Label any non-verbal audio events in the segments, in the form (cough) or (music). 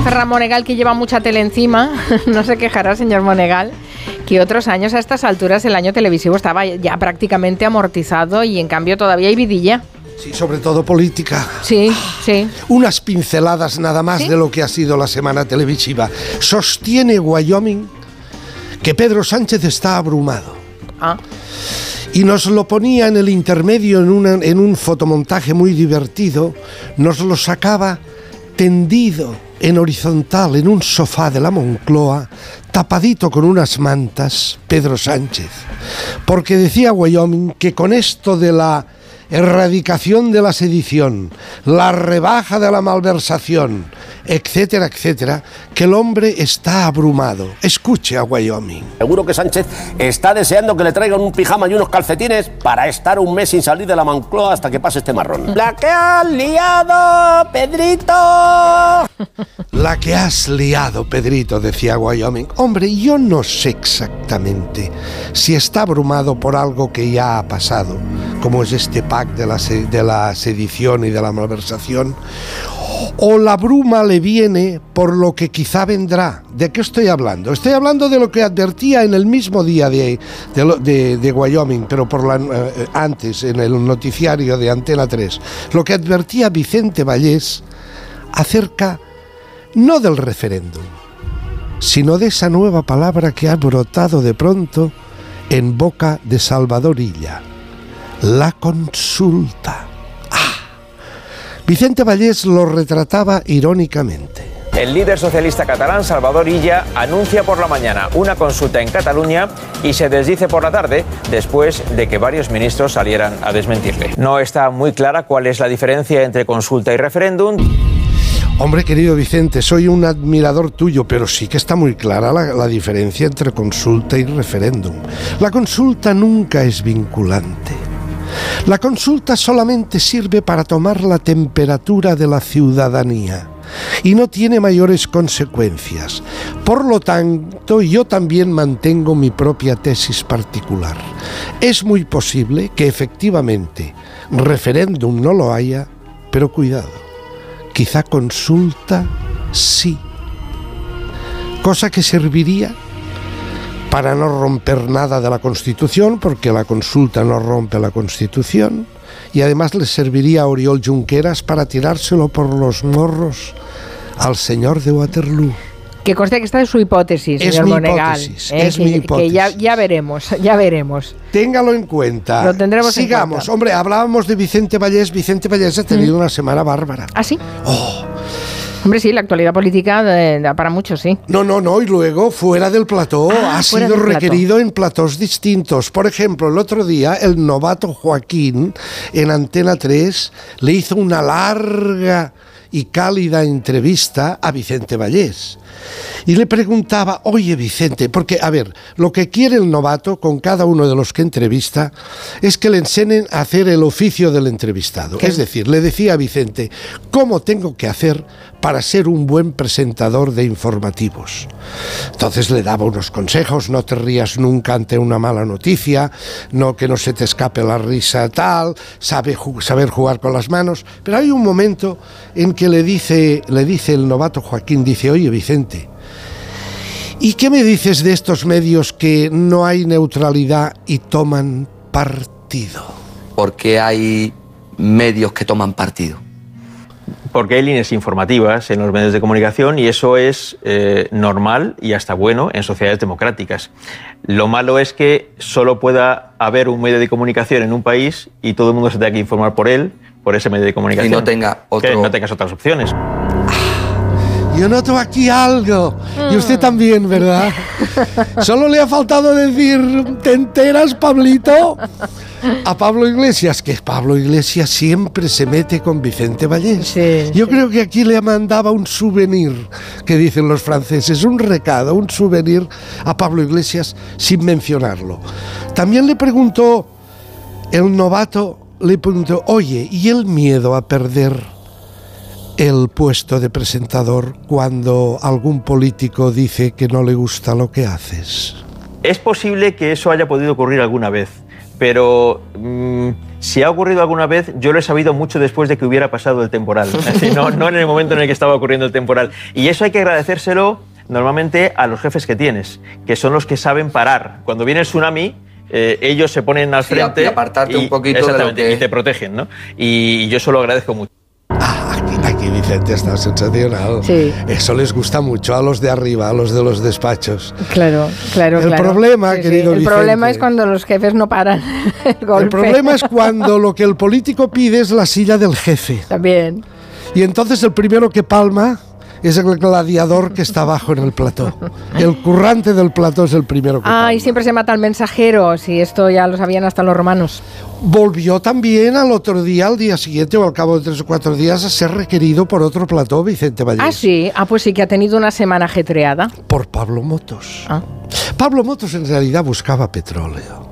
a Ferran Monegal, que lleva mucha tele encima. (laughs) no se quejará, señor Monegal, que otros años a estas alturas el año televisivo estaba ya prácticamente amortizado y en cambio todavía hay vidilla. Sí, sobre todo política. Sí, sí. Unas pinceladas nada más de lo que ha sido la semana televisiva. Sostiene Wyoming que Pedro Sánchez está abrumado. Ah. Y nos lo ponía en el intermedio en, en un fotomontaje muy divertido, nos lo sacaba tendido en horizontal en un sofá de la Moncloa, tapadito con unas mantas, Pedro Sánchez. Porque decía Wyoming que con esto de la erradicación de la sedición, la rebaja de la malversación, etcétera, etcétera, que el hombre está abrumado. Escuche a Wyoming. Seguro que Sánchez está deseando que le traigan un pijama y unos calcetines para estar un mes sin salir de la Moncloa hasta que pase este marrón. La que has liado, Pedrito. (laughs) La que has liado, Pedrito, decía Wyoming. Hombre, yo no sé exactamente si está abrumado por algo que ya ha pasado, como es este pack de la, de la sedición y de la malversación, o la bruma le viene por lo que quizá vendrá. ¿De qué estoy hablando? Estoy hablando de lo que advertía en el mismo día de, de, Wyoming, pero por eh, antes, en el noticiario de Antena 3, lo que advertía Vicente Vallés acerca no del referéndum, sino de esa nueva palabra que ha brotado de pronto en boca de Salvador Illa, la consulta. Vicente Vallés lo retrataba irónicamente. El líder socialista catalán, Salvador Illa, anuncia por la mañana una consulta en Cataluña y se desdice por la tarde después de que varios ministros salieran a desmentirle. No está muy clara cuál es la diferencia entre consulta y referéndum. Hombre, querido Vicente, soy un admirador tuyo, pero sí que está muy clara la, la diferencia entre consulta y referéndum. La consulta nunca es vinculante. La consulta solamente sirve para tomar la temperatura de la ciudadanía y no tiene mayores consecuencias. Por lo tanto, yo también mantengo mi propia tesis particular. Es muy posible que efectivamente referéndum no lo haya, pero cuidado, quizá consulta sí. Cosa que serviría para no romper nada de la Constitución, porque la consulta no rompe la Constitución, y además le serviría a Oriol Junqueras para tirárselo por los morros al señor de Waterloo. Que conste que esta es su hipótesis, es señor mi Monegal. hipótesis, eh, es que, mi que hipótesis. ya, ya veremos, ya veremos. Téngalo en cuenta. Lo tendremos en Sigamos. cuenta. Hombre, hablábamos de Vicente Vallés. Vicente Vallés ha tenido una semana bárbara. ¿Ah, sí? Oh, Hombre, sí, la actualidad política da para mucho, sí. No, no, no, y luego fuera del plató Ah, ha sido plató. requerido en platós distintos. Por ejemplo, el otro día el novato Joaquín en Antena 3 le hizo una larga y cálida entrevista a Vicente Vallés. Y le preguntaba, oye Vicente, porque, a ver, lo que quiere el novato con cada uno de los que entrevista es que le enseñen a hacer el oficio del entrevistado. Es decir, le decía a Vicente, ¿cómo tengo que hacer para ser un buen presentador de informativos? Entonces le daba unos consejos, no te rías nunca ante una mala noticia, no que no se te escape la risa tal, sabe saber jugar con las manos, pero hay un momento en que le dice, le dice el novato Joaquín, dice, oye Vicente, ¿y qué me dices de estos medios que no hay neutralidad y toman partido? porque hay medios que toman partido. Porque hay líneas informativas en los medios de comunicación y eso es eh, normal y hasta bueno en sociedades democráticas. Lo malo es que solo pueda haber un medio de comunicación en un país y todo el mundo se tenga que informar por él, por ese medio de comunicación. Y no tenga otro- Que no tengas otras opciones. Yo noto aquí algo. Y usted Mm. también, ¿verdad? (laughs) Solo le ha faltado decir, ¿te enteras, Pablito? A Pablo Iglesias, que Pablo Iglesias siempre se mete con Vicente Vallés. Sí, Yo creo que aquí le mandaba un souvenir, que dicen los franceses, un recado, un souvenir a Pablo Iglesias sin mencionarlo. También le preguntó, el novato le preguntó, oye, ¿y el miedo a perder el puesto de presentador cuando algún político dice que no le gusta lo que haces? Es posible que eso haya podido ocurrir alguna vez, pero mm, Si ha ocurrido alguna vez, yo lo he sabido mucho después de que hubiera pasado el temporal, no, no en el momento en el que estaba ocurriendo el temporal. Y eso hay que agradecérselo normalmente a los jefes que tienes, que son los que saben parar. Cuando viene el tsunami, eh, ellos se ponen al Sí, frente y apartarte un poquito de lo exactamente, que- y te protegen, ¿no? Y yo eso lo agradezco mucho. Vicente está sensacional. Sí. Eso les gusta mucho a los de arriba, a los de los despachos. Claro, claro, El claro. problema, querido El Vicente. problema es cuando los jefes no paran (laughs) el golpe. El problema es cuando lo que el político pide es la silla del jefe. También. Y entonces el primero que palma es el gladiador que está abajo en el plató. El currante del plató es el primero que Ah, palma. y siempre se mata al mensajero. Si esto ya lo sabían hasta los romanos. Volvió también al otro día, al día siguiente o al cabo de tres o cuatro días, a ser requerido por otro plató, Vicente Vallés. Ah, sí. Ah, pues sí que ha tenido una semana ajetreada. Por Pablo Motos. Ah. Pablo Motos en realidad buscaba petróleo.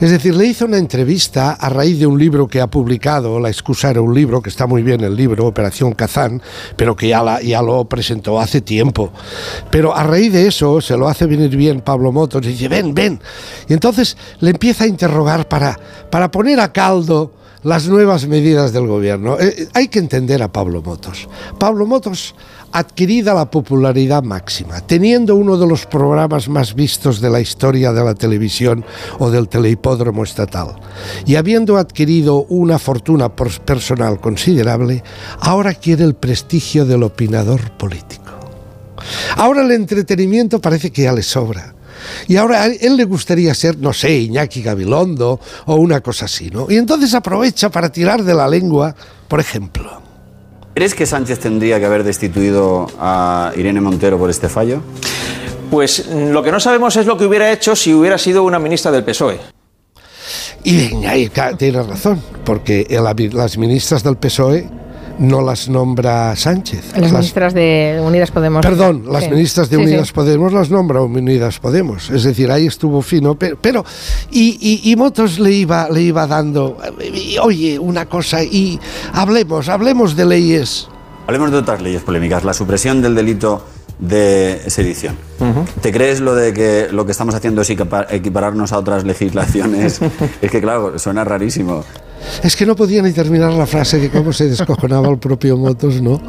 Es decir, le hizo una entrevista a raíz de un libro que ha publicado, La excusa era un libro, que está muy bien el libro, Operación Kazán, pero que ya, ya lo presentó hace tiempo. Pero a raíz de eso se lo hace venir bien Pablo Motos y dice, ven, ven. Y entonces le empieza a interrogar para, para poner a caldo las nuevas medidas del gobierno. Eh, eh, hay que entender a Pablo Motos. Pablo Motos, adquirida la popularidad máxima, teniendo uno de los programas más vistos de la historia de la televisión o del telehipódromo estatal, y habiendo adquirido una fortuna pers- personal considerable, ahora quiere el prestigio del opinador político. Ahora el entretenimiento parece que ya le sobra. Y ahora a él le gustaría ser, no sé, Iñaki Gabilondo o una cosa así, ¿no? Y entonces aprovecha para tirar de la lengua, por ejemplo. ¿Crees que Sánchez tendría que haber destituido a Irene Montero por este fallo? Pues mm, lo que no sabemos es lo que hubiera hecho si hubiera sido una ministra del PSOE. Y ca- tiene razón, porque el- las ministras del PSOE no las nombra Sánchez. Las ministras de Unidas Podemos. Perdón, las Sí. ministras de Sí, sí. Unidas Podemos las nombra Unidas Podemos. Es decir, ahí estuvo fino. Pero, pero y, y- y Motos le iba, le iba dando, eh, oye, una cosa, y hablemos, hablemos de leyes. Hablemos de otras leyes polémicas. La supresión del delito de sedición. ¿Te crees lo de que lo que estamos haciendo es equipa- equipararnos a otras legislaciones? (laughs) es que, claro, suena rarísimo. Es que no podía ni terminar la frase de cómo se descojonaba el propio Motos, ¿no?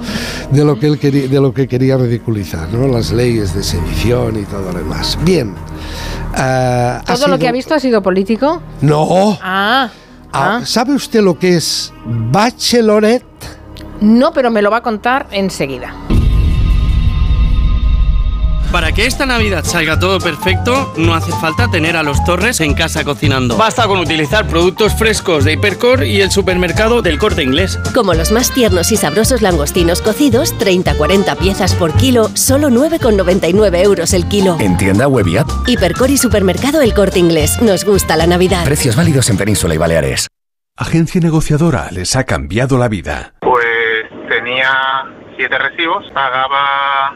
De lo que él quería, de lo que quería ridiculizar, ¿no? Las leyes de sedición y todo lo demás. Bien. ah, ¿Todo lo que ha visto ha sido político? No. Ah. Ah, ah. ¿Sabe usted lo que es bachelorette? No, pero me lo va a contar enseguida. Para que esta Navidad salga todo perfecto, no hace falta tener a los Torres en casa cocinando. Basta con utilizar productos frescos de Hipercor y el supermercado del Corte Inglés. Como los más tiernos y sabrosos langostinos cocidos, 30-40 piezas por kilo, solo 9,99 euros el kilo. En tienda web y app. Hipercor y supermercado El Corte Inglés. Nos gusta la Navidad. Precios válidos en Península y Baleares. Agencia negociadora les ha cambiado la vida. Pues tenía siete recibos, pagaba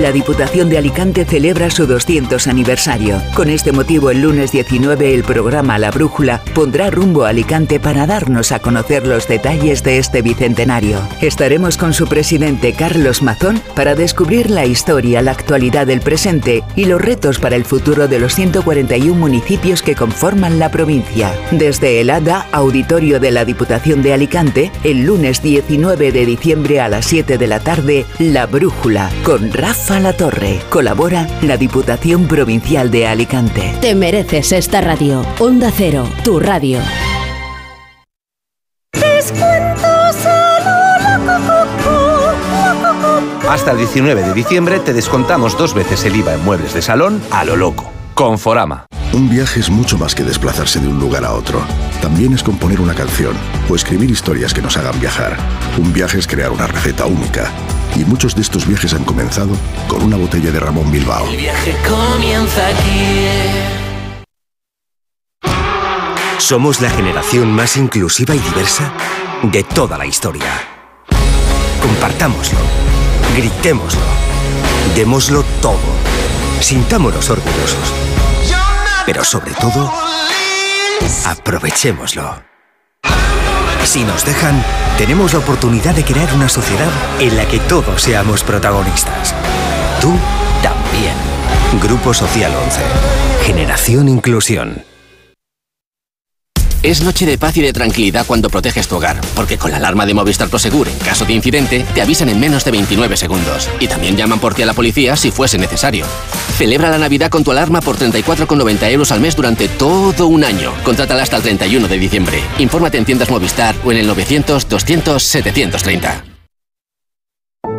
La Diputación de Alicante celebra su 200 aniversario. Con este motivo, el lunes 19, el programa La Brújula pondrá rumbo a Alicante para darnos a conocer los detalles de este bicentenario. Estaremos con su presidente Carlos Mazón para descubrir la historia, la actualidad del presente y los retos para el futuro de los 141 municipios que conforman la provincia. Desde el ADA, auditorio de la Diputación de Alicante, el lunes 19 de diciembre a las 7 de la tarde, La Brújula, con Rafa La Torre. Colabora la Diputación Provincial de Alicante. Te mereces esta radio. Onda Cero, tu radio. Hasta el 19 de diciembre te descontamos dos veces el IVA en muebles de salón a lo loco. Conforama. Un viaje es mucho más que desplazarse de un lugar a otro. También es componer una canción o escribir historias que nos hagan viajar. Un viaje es crear una receta única. Y muchos de estos viajes han comenzado con una botella de Ramón Bilbao. El viaje comienza aquí. Somos la generación más inclusiva y diversa de toda la historia. Compartámoslo, gritémoslo, démoslo todo, sintámonos orgullosos. Pero sobre todo, aprovechémoslo. Si nos dejan, tenemos la oportunidad de crear una sociedad en la que todos seamos protagonistas. Tú también. Grupo Social 11. Generación Inclusión. Es noche de paz y de tranquilidad cuando proteges tu hogar, porque con la alarma de Movistar Prosegur, en caso de incidente, te avisan en menos de 29 segundos. Y también llaman por ti a la policía si fuese necesario. Celebra la Navidad con tu alarma por 34,90 euros al mes durante todo un año. Contrátala hasta el 31 de diciembre. Infórmate en tiendas Movistar o en el 900 200 730.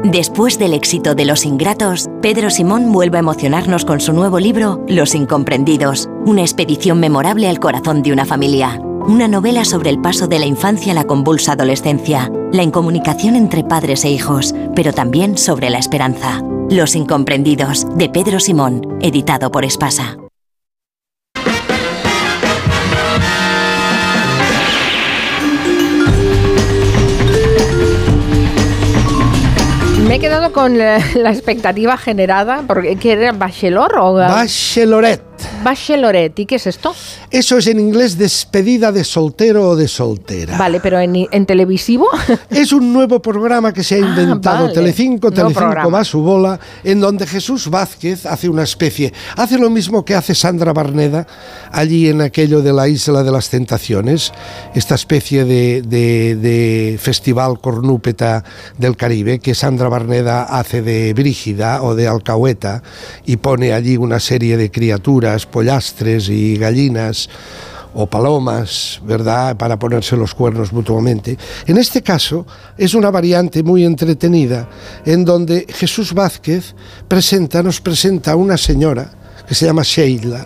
Después del éxito de Los Ingratos, Pedro Simón vuelve a emocionarnos con su nuevo libro Los Incomprendidos, una expedición memorable al corazón de una familia. Una novela sobre el paso de la infancia a la convulsa adolescencia, la incomunicación entre padres e hijos, pero también sobre la esperanza. Los Incomprendidos, de Pedro Simón, editado por Espasa. Me he quedado con la, expectativa generada, porque ¿qué era Bachelor o Bacheloret. Bacheloret? ¿Y qué es esto? Eso es en inglés despedida de soltero o de soltera. Vale, pero en, en televisivo. (laughs) Es un nuevo programa que se ha inventado Ah, vale. Telecinco, Telecinco va a su bola, en donde Jesús Vázquez hace una especie, hace lo mismo que hace Sandra Barneda allí en aquello de la Isla de las Tentaciones, esta especie de, de- de festival cornúpeta del Caribe que Sandra Barneda hace de Brígida o de Alcahueta y pone allí una serie de criaturas, pollastres y gallinas o palomas, ¿verdad?, para ponerse los cuernos mutuamente. En este caso es una variante muy entretenida en donde Jesús Vázquez presenta, nos presenta a una señora que se llama Sheila,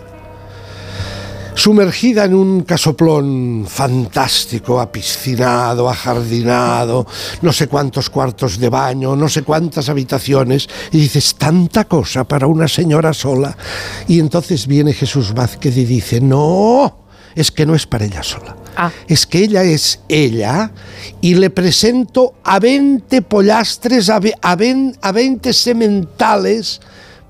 sumergida en un casoplón fantástico, apiscinado, ajardinado, no sé cuántos cuartos de baño, no sé cuántas habitaciones, y dices, tanta cosa para una señora sola. Y entonces viene Jesús Vázquez y dice, no, es que no es para ella sola. Es que ella es ella y le presento a 20 pollastres, a, ve- a, ven- a 20 sementales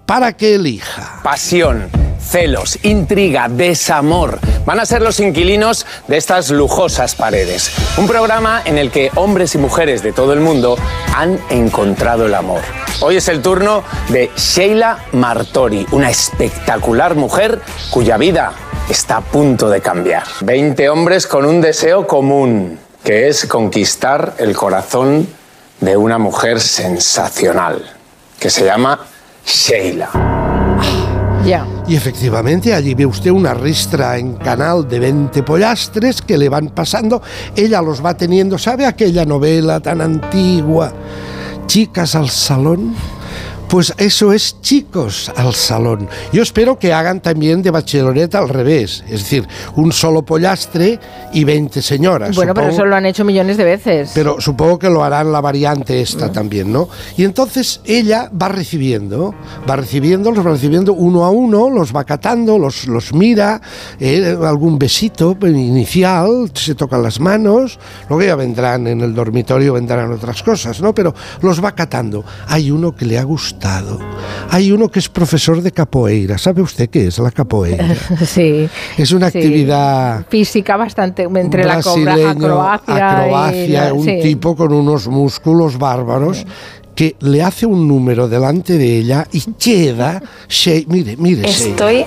para que elija. Pasión, celos, intriga, desamor. Van a ser los inquilinos de estas lujosas paredes. Un programa en el que hombres y mujeres de todo el mundo han encontrado el amor. Hoy es el turno de Sheila Martori, una espectacular mujer cuya vida está a punto de cambiar. 20 hombres con un deseo común, que es conquistar el corazón de una mujer sensacional, que se llama Sheila. Y efectivamente, allí ve usted una ristra en canal de 20 pollastres que le van pasando. Ella los va teniendo, ¿sabe aquella novela tan antigua? Chicas al salón. Pues eso es chicos al salón. Yo espero que hagan también de bacheloreta al revés. Es decir, un solo pollastre y 20 señoras. Bueno, pero eso lo han hecho millones de veces. pero supongo que lo harán la variante esta también, ¿no? Y entonces ella va recibiendo, va recibiendo, los va recibiendo uno a uno, los va catando, los, los mira, eh, algún besito inicial, se tocan las manos, luego ya vendrán en el dormitorio, vendrán otras cosas, ¿no? Pero los va catando. Hay uno que le ha gustado, hay uno que es profesor de capoeira, ¿sabe usted qué es la capoeira? (laughs) sí. Es una sí. actividad Física bastante entre la cobra, brasileño, acrobacia, y acrobacia, la- un sí. tipo con unos músculos bárbaros que le hace un número delante de ella y queda, Shea- mire, mire, Shea. Estoy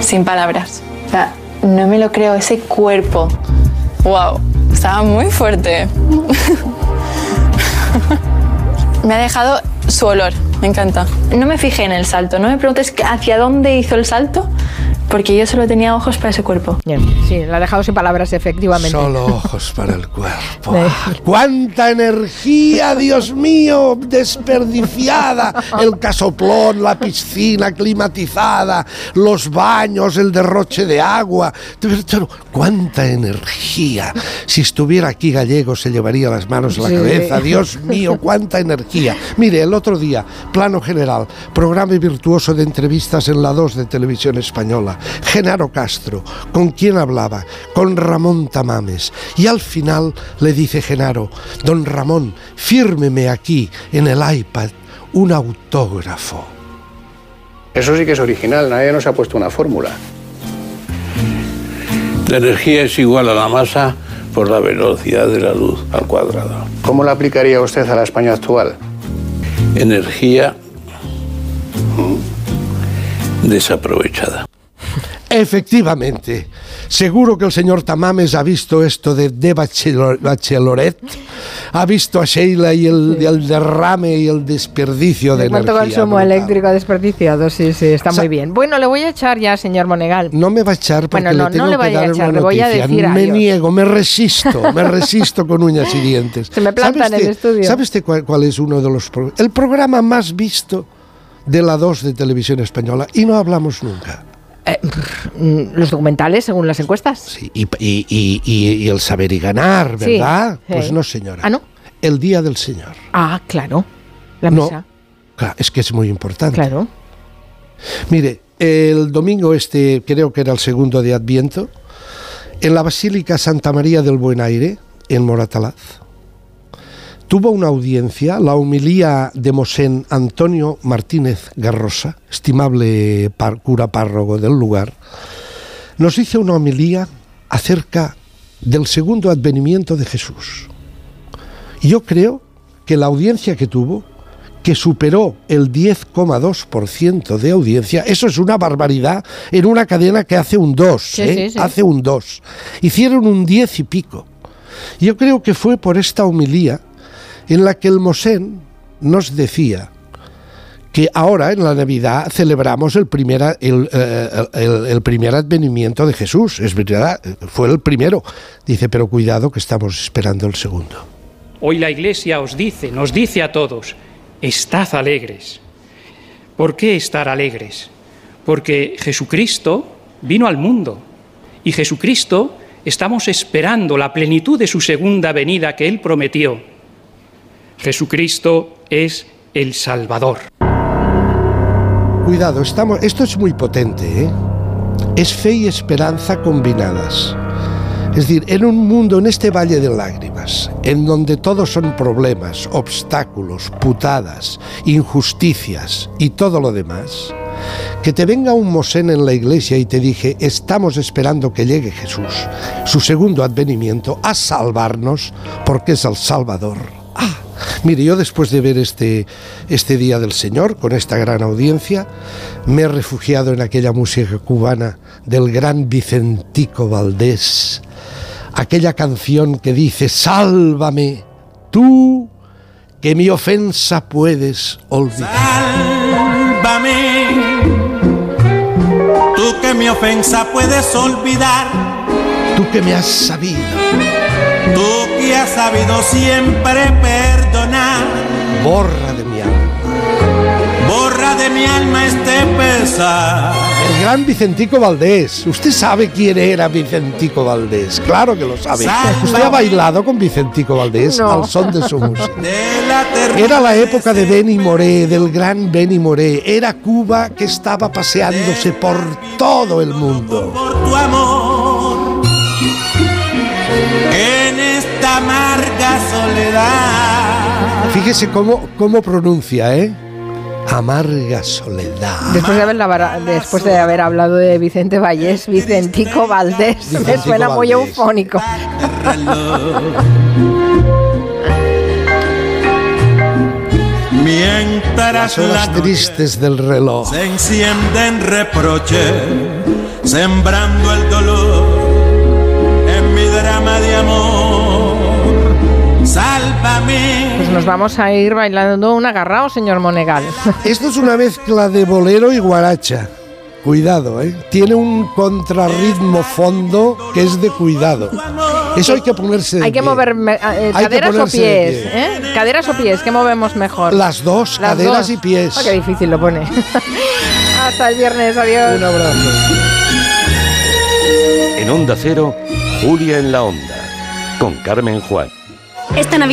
sin palabras. O sea, no me lo creo, ese cuerpo. Wow, estaba muy fuerte. (laughs) me ha dejado su olor, me encanta. No me fijé en el salto, no me preguntes hacia dónde hizo el salto, porque yo solo tenía ojos para ese cuerpo. Bien, sí, la ha dejado sin palabras, efectivamente. Solo ojos para el cuerpo. (laughs) Eh, ¡Cuánta energía, Dios mío! Desperdiciada. El casoplón, la piscina climatizada, los baños, el derroche de agua. ¡Cuánta energía! Si estuviera aquí Gallego se llevaría las manos a la Sí. cabeza. Dios mío, cuánta energía. Mire, el otro día, plano general, programa virtuoso de entrevistas en la 2 de Televisión Española. Genaro Castro, ¿con quién hablaba? Con Ramón Tamames. Y al final le dice Genaro, don Ramón, fírmeme aquí en el iPad un autógrafo. Eso sí que es original, nadie nos ha puesto una fórmula. La energía es igual a la masa por la velocidad de la luz al cuadrado. ¿Cómo la aplicaría usted a la España actual? Energía mm, desaprovechada. Efectivamente. Seguro que el señor Tamames ha visto esto de, de Bachelor- Bacheloret, ha visto a Sheila y el, derrame y el desperdicio de ¿Cuánto energía. consumo brutal. eléctrico desperdiciado? Sí, sí, está O sea, muy bien. Bueno, le voy a echar ya, señor Monegal. No me va a echar porque Bueno, no, le tengo no le que a dar echar, una le voy a decir me adiós. niego, me resisto, me resisto con uñas y (laughs) dientes. Se me planta ¿Sabe en el estudio. ¿Sabe usted cuál, cuál es uno de los pro- el programa más visto de la 2 de televisión española? Y no hablamos nunca. Mm, Los documentales, según las encuestas. Y, y- y- y- y el saber y ganar, Sí, ¿verdad? sí. Pues no, señora. Ah, no. El Día del Señor. Ah, claro. La No. misa. Claro, es que es muy importante. Claro. Mire, el domingo este, creo que era el segundo de Adviento, en la Basílica Santa María del Buen Aire, en Moratalaz, tuvo una audiencia la humilía de Mosén Antonio Martínez Garrosa, estimable par- cura párroco del lugar, nos hizo una homilía acerca del segundo advenimiento de Jesús. Yo creo que la audiencia que tuvo, que superó el 10,2% de audiencia, eso es una barbaridad en una cadena que hace un 2, Sí, ¿eh? sí, sí. hace un 2. Hicieron un 10 y pico. Yo creo que fue por esta homilía en la que el Mosén nos decía que ahora en la Navidad celebramos el primer, eh, el primer advenimiento de Jesús, es verdad, fue el primero. Dice, pero cuidado que estamos esperando el segundo. Hoy la Iglesia os dice, nos dice a todos, estad alegres. ¿Por qué estar alegres? Porque Jesucristo vino al mundo y Jesucristo estamos esperando la plenitud de su segunda venida que Él prometió. Jesucristo es el Salvador. Cuidado, estamos, esto es muy potente, ¿eh? Es fe y esperanza combinadas. Es decir, en un mundo, en este valle de lágrimas, en donde todos son problemas, obstáculos, putadas, injusticias y todo lo demás, que te venga un mosén en la iglesia y te dije, estamos esperando que llegue Jesús, su segundo advenimiento, a salvarnos, porque es el Salvador. Ah, mire, yo después de ver este, este Día del Señor, con esta gran audiencia, me he refugiado en aquella música cubana del gran Vicentico Valdés, aquella canción que dice, sálvame, tú que mi ofensa puedes olvidar. Sálvame, tú que mi ofensa puedes olvidar, Tú que me has sabido, tú que has sabido siempre perdonar, borra de mi alma. borra de mi alma este pesar. El gran Vicentico Valdés. ¿Usted sabe quién era Vicentico Valdés? Claro que lo sabe. Sálvame. ¿Usted ha bailado con Vicentico Valdés No. al son de su (laughs) música? De la ternura Era la época de Benny Moré, del gran Benny Moré. Era Cuba que estaba paseándose por todo el mundo. por tu amor, en esta amarga soledad. Fíjese cómo, cómo pronuncia, ¿eh? Amarga soledad. Después de, haber, lavara- después de haber hablado de Vicente Vallés, Vicentico Valdés, me suena muy eufónico. (laughs) Mientras Las horas tristes del reloj. se encienden reproche, sembrando el dolor en mi drama de amor. Sálvame. Pues nos vamos a ir bailando un agarrado, señor Monegal. (laughs) Esto es una mezcla de bolero y guaracha. Cuidado, ¿eh? Tiene un contrarritmo fondo que es de cuidado. Eso hay que ponerse de Hay que pie. mover eh, Hay que caderas o pies, pie. ¿eh? Caderas o pies, ¿qué movemos mejor? Las dos, caderas y pies. Ah, qué difícil lo pone. (laughs) Hasta el viernes, adiós. Un abrazo. En Onda Cero, Julia en la Onda, con Carmen Juan. Esta Navidad